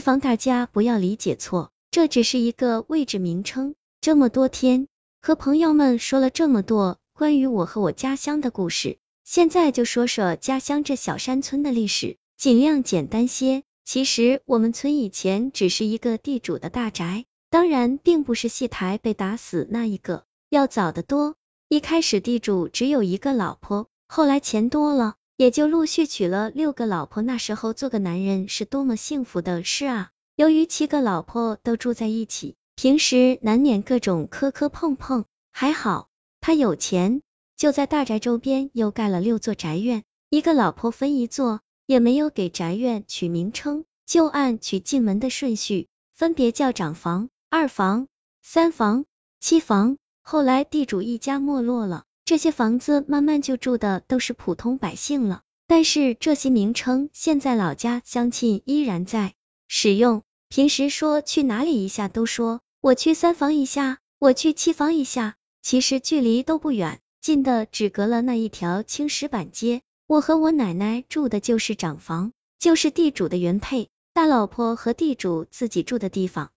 防大家不要理解错，这只是一个位置名称。这么多天和朋友们说了这么多关于我和我家乡的故事，现在就说说家乡这小山村的历史，尽量简单些。其实我们村以前只是一个地主的大宅，当然并不是戏台被打死那一个，要早得多。一开始地主只有一个老婆，后来钱多了。也就陆续娶了六个老婆。那时候做个男人是多么幸福的事啊！由于七个老婆都住在一起，平时难免各种磕磕碰碰。还好他有钱，就在大宅周边又盖了六座宅院，一个老婆分一座，也没有给宅院取名称，就按娶进门的顺序，分别叫长房、二房、三房、七房。后来地主一家没落了。这些房子慢慢就住的都是普通百姓了，但是这些名称现在老家乡亲依然在使用。平时说去哪里一下都说我去三房一下，我去七房一下，其实距离都不远，近的只隔了那一条青石板街。我和我奶奶住的就是长房，就是地主的原配大老婆和地主自己住的地方。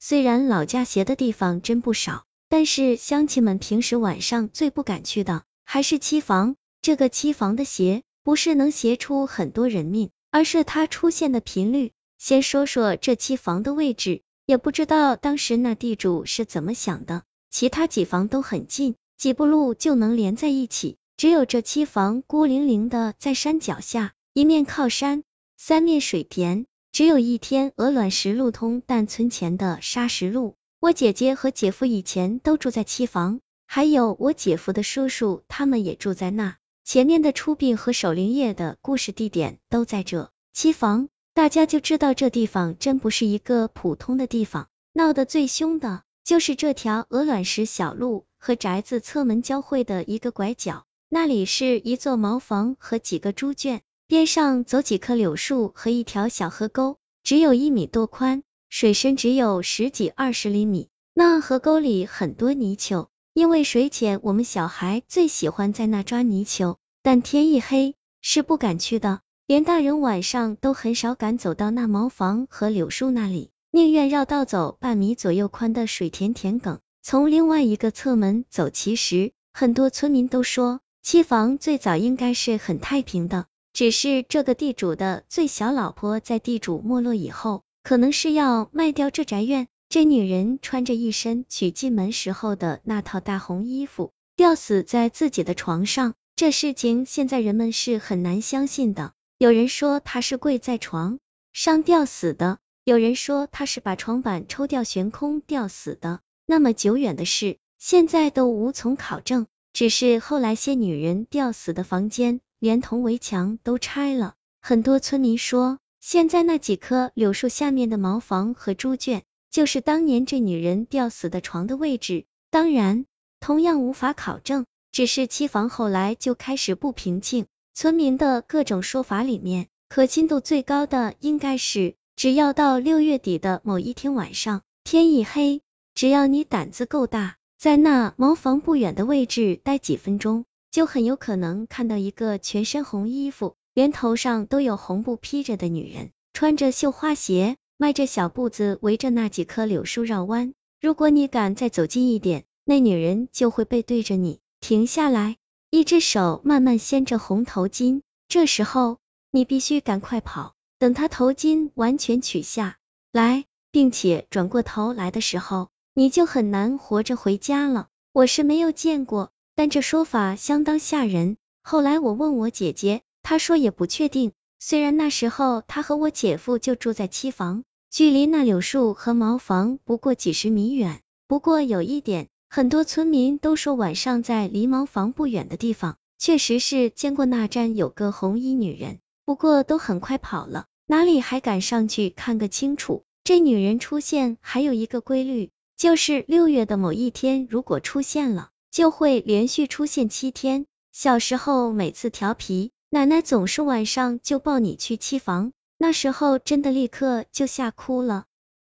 虽然老家斜的地方真不少。但是乡亲们平时晚上最不敢去的还是期房，这个期房的邪不是能邪出很多人命，而是它出现的频率。先说说这期房的位置，也不知道当时那地主是怎么想的，其他几房都很近，几步路就能连在一起，只有这期房孤零零的在山脚下，一面靠山，三面水田，只有一天鹅卵石路通但村前的沙石路。我姐姐和姐夫以前都住在七房，还有我姐夫的叔叔，他们也住在那。前面的出殡和守灵夜的故事地点都在这七房，大家就知道这地方真不是一个普通的地方。闹得最凶的就是这条鹅卵石小路和宅子侧门交汇的一个拐角，那里是一座茅房和几个猪圈，边上走几棵柳树和一条小河沟，只有一米多宽。水深只有十几二十厘米，那河沟里很多泥鳅，因为水浅，我们小孩最喜欢在那抓泥鳅，但天一黑是不敢去的，连大人晚上都很少敢走到那茅房和柳树那里，宁愿绕道走半米左右宽的水田田埂，从另外一个侧门走。其实很多村民都说，期房最早应该是很太平的，只是这个地主的最小老婆在地主没落以后。可能是要卖掉这宅院，这女人穿着一身娶进门时候的那套大红衣服，吊死在自己的床上。这事情现在人们是很难相信的。有人说她是跪在床上吊死的，有人说她是把床板抽掉悬空吊死的。那么久远的事，现在都无从考证。只是后来些女人吊死的房间，连同围墙都拆了。很多村民说。现在那几棵柳树下面的茅房和猪圈，就是当年这女人吊死的床的位置。当然，同样无法考证。只是期房后来就开始不平静，村民的各种说法里面，可信度最高的应该是，只要到六月底的某一天晚上，天一黑，只要你胆子够大，在那茅房不远的位置待几分钟，就很有可能看到一个全身红衣服。连头上都有红布披着的女人，穿着绣花鞋，迈着小步子，围着那几棵柳树绕弯。如果你敢再走近一点，那女人就会背对着你停下来，一只手慢慢掀着红头巾。这时候你必须赶快跑，等她头巾完全取下来，并且转过头来的时候，你就很难活着回家了。我是没有见过，但这说法相当吓人。后来我问我姐姐。他说也不确定，虽然那时候他和我姐夫就住在七房，距离那柳树和茅房不过几十米远。不过有一点，很多村民都说晚上在离茅房不远的地方，确实是见过那站有个红衣女人，不过都很快跑了，哪里还敢上去看个清楚？这女人出现还有一个规律，就是六月的某一天如果出现了，就会连续出现七天。小时候每次调皮。奶奶总是晚上就抱你去七房，那时候真的立刻就吓哭了。